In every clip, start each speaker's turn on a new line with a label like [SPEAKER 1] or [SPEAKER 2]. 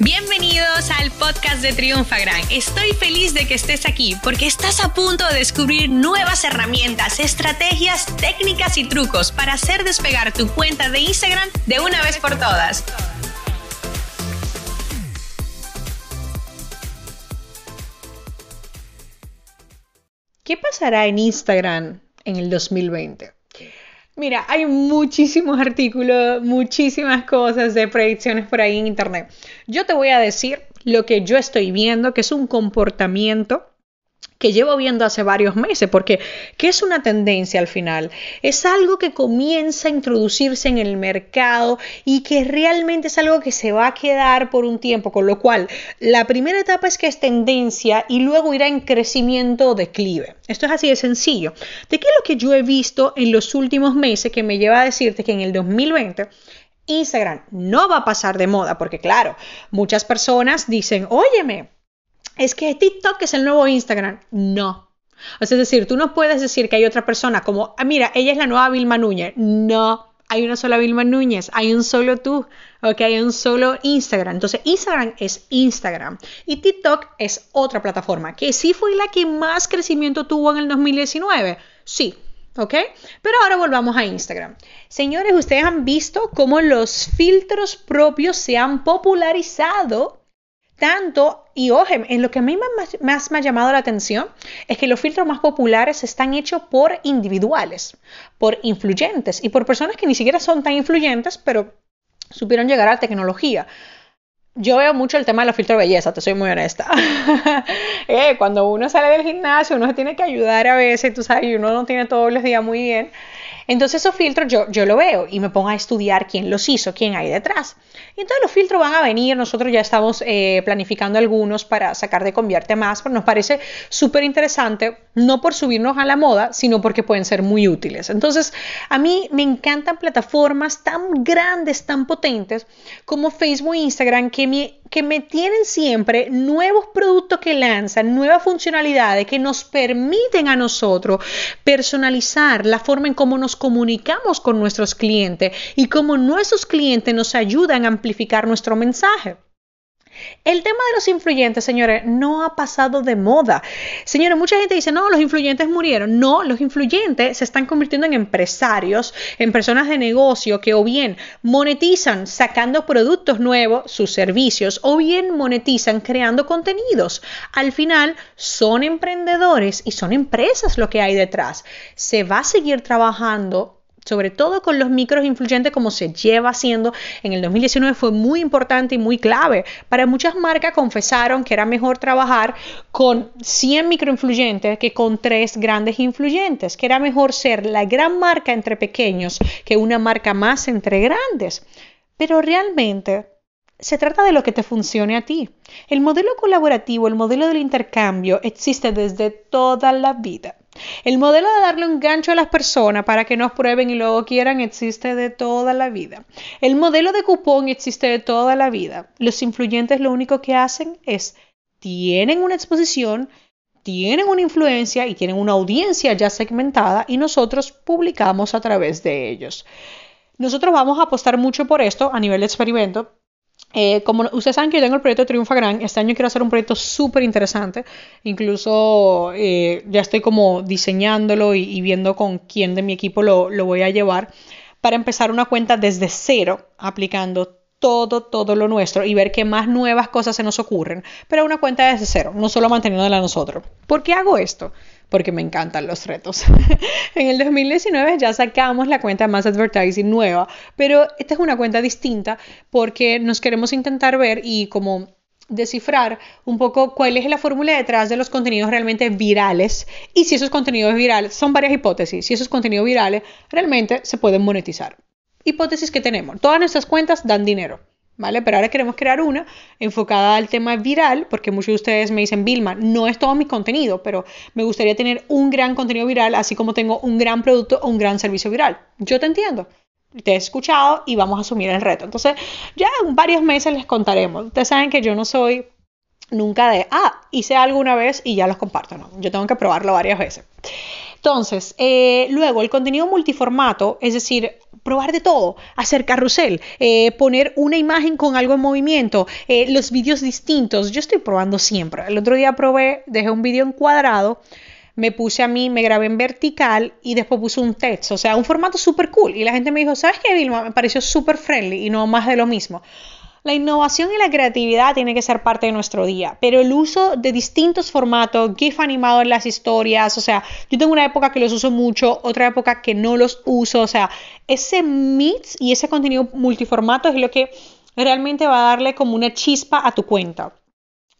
[SPEAKER 1] Bienvenidos al podcast de Triunfagram. Estoy feliz de que estés aquí porque estás a punto de descubrir nuevas herramientas, estrategias, técnicas y trucos para hacer despegar tu cuenta de Instagram de una vez por todas.
[SPEAKER 2] ¿Qué pasará en Instagram en el 2020? Mira, hay muchísimos artículos, muchísimas cosas de predicciones por ahí en Internet. Yo te voy a decir lo que yo estoy viendo, que es un comportamiento que llevo viendo hace varios meses, porque ¿qué es una tendencia al final? Es algo que comienza a introducirse en el mercado y que realmente es algo que se va a quedar por un tiempo, con lo cual la primera etapa es que es tendencia y luego irá en crecimiento o declive. Esto es así de sencillo. ¿De qué es lo que yo he visto en los últimos meses que me lleva a decirte que en el 2020 Instagram no va a pasar de moda, porque claro, muchas personas dicen, óyeme, es que TikTok es el nuevo Instagram. No. es decir, tú no puedes decir que hay otra persona como, ah, mira, ella es la nueva Vilma Núñez. No, hay una sola Vilma Núñez, hay un solo tú, ok, hay un solo Instagram. Entonces, Instagram es Instagram y TikTok es otra plataforma que sí fue la que más crecimiento tuvo en el 2019. Sí, ¿ok? Pero ahora volvamos a Instagram. Señores, ustedes han visto cómo los filtros propios se han popularizado tanto, y ojo, en lo que a mí más, me ha llamado la atención es que los filtros más populares están hechos por individuales, por influyentes y por personas que ni siquiera son tan influyentes, pero supieron llegar a la tecnología. Yo veo mucho el tema de los filtros de belleza, te soy muy honesta. Eh, cuando uno sale del gimnasio, uno se tiene que ayudar a veces, tú sabes, y uno no tiene todos los días muy bien. Entonces esos filtros yo, yo lo veo y me pongo a estudiar quién los hizo, quién hay detrás. Y entonces los filtros van a venir, nosotros ya estamos eh, planificando algunos para sacar de Convierte Más, pero nos parece súper interesante, no por subirnos a la moda, sino porque pueden ser muy útiles. Entonces a mí me encantan plataformas tan grandes, tan potentes como Facebook e Instagram que que me tienen siempre nuevos productos que lanzan, nuevas funcionalidades que nos permiten a nosotros personalizar la forma en cómo nos comunicamos con nuestros clientes y cómo nuestros clientes nos ayudan a amplificar nuestro mensaje. El tema de los influyentes, señores, no ha pasado de moda. Señores, mucha gente dice, no, los influyentes murieron. No, los influyentes se están convirtiendo en empresarios, en personas de negocio que o bien monetizan sacando productos nuevos, sus servicios, o bien monetizan creando contenidos. Al final, son emprendedores y son empresas lo que hay detrás. Se va a seguir trabajando sobre todo con los micros influyentes como se lleva haciendo en el 2019 fue muy importante y muy clave. Para muchas marcas confesaron que era mejor trabajar con 100 microinfluyentes que con tres grandes influyentes, que era mejor ser la gran marca entre pequeños que una marca más entre grandes. Pero realmente se trata de lo que te funcione a ti. El modelo colaborativo, el modelo del intercambio existe desde toda la vida. El modelo de darle un gancho a las personas para que nos prueben y luego quieran existe de toda la vida. El modelo de cupón existe de toda la vida. Los influyentes lo único que hacen es tienen una exposición, tienen una influencia y tienen una audiencia ya segmentada y nosotros publicamos a través de ellos. Nosotros vamos a apostar mucho por esto a nivel de experimento eh, como ustedes saben que yo tengo el proyecto Triunfa Gran, este año quiero hacer un proyecto súper interesante. Incluso eh, ya estoy como diseñándolo y, viendo con quién de mi equipo lo, lo voy a llevar para empezar una cuenta desde cero, aplicando todo, todo lo nuestro y ver qué más nuevas cosas se nos ocurren, pero una cuenta desde cero, no solo manteniéndola nosotros. ¿Por qué hago esto? Porque me encantan los retos. en el 2019 ya sacamos la cuenta más advertising nueva, pero esta es una cuenta distinta porque nos queremos intentar ver y como descifrar un poco cuál es la fórmula detrás de los contenidos realmente virales y si esos contenidos virales, son varias hipótesis, si esos contenidos virales realmente se pueden monetizar hipótesis que tenemos. Todas nuestras cuentas dan dinero. ¿Vale? Pero ahora queremos crear una enfocada al tema viral, porque muchos de ustedes me dicen, Vilma, no es todo mi contenido, pero me gustaría tener un gran contenido viral, así como tengo un gran producto o un gran servicio viral. Yo te entiendo, te he escuchado y vamos a asumir el reto. Entonces, ya en varios meses les contaremos. Ustedes saben que yo no soy nunca de, ah, hice algo una vez y ya los comparto, no, yo tengo que probarlo varias veces. Entonces, eh, luego el contenido multiformato, es decir, probar de todo, hacer carrusel, eh, poner una imagen con algo en movimiento, eh, los vídeos distintos. Yo estoy probando siempre. El otro día probé, dejé un vídeo en cuadrado, me puse a mí, me grabé en vertical y después puse un texto, o sea, un formato súper cool. Y la gente me dijo, ¿sabes qué, Vilma? Me pareció súper friendly y no más de lo mismo. La innovación y la creatividad tiene que ser parte de nuestro día, pero el uso de distintos formatos, GIF animado en las historias, o sea, yo tengo una época que los uso mucho, otra época que no los uso, o sea, ese mix y ese contenido multiformato es lo que realmente va a darle como una chispa a tu cuenta.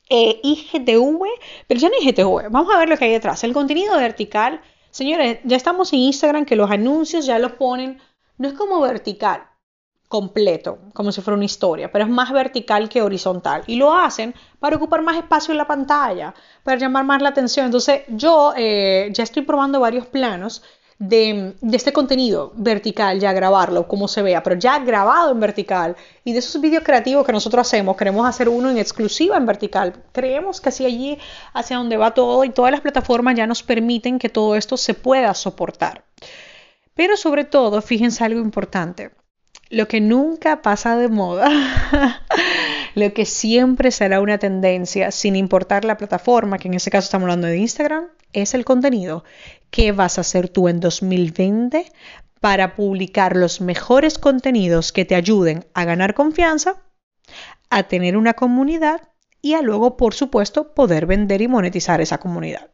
[SPEAKER 2] Eh, IGTV, pero ya no IGTV, vamos a ver lo que hay detrás. El contenido vertical, señores, ya estamos en Instagram que los anuncios ya los ponen, no es como vertical, completo, como si fuera una historia, pero es más vertical que horizontal. Y lo hacen para ocupar más espacio en la pantalla, para llamar más la atención. Entonces, yo eh, ya estoy probando varios planos de, este contenido vertical, ya grabarlo, como se vea, pero ya grabado en vertical. Y de esos vídeos creativos que nosotros hacemos, queremos hacer uno en exclusiva en vertical. Creemos que así allí, hacia donde va todo y todas las plataformas ya nos permiten que todo esto se pueda soportar. Pero sobre todo, fíjense algo importante lo que nunca pasa de moda, lo que siempre será una tendencia, sin importar la plataforma, que en este caso estamos hablando de Instagram, es el contenido. ¿Qué vas a hacer tú en 2020 para publicar los mejores contenidos que te ayuden a ganar confianza, a tener una comunidad y a luego, por supuesto, poder vender y monetizar esa comunidad?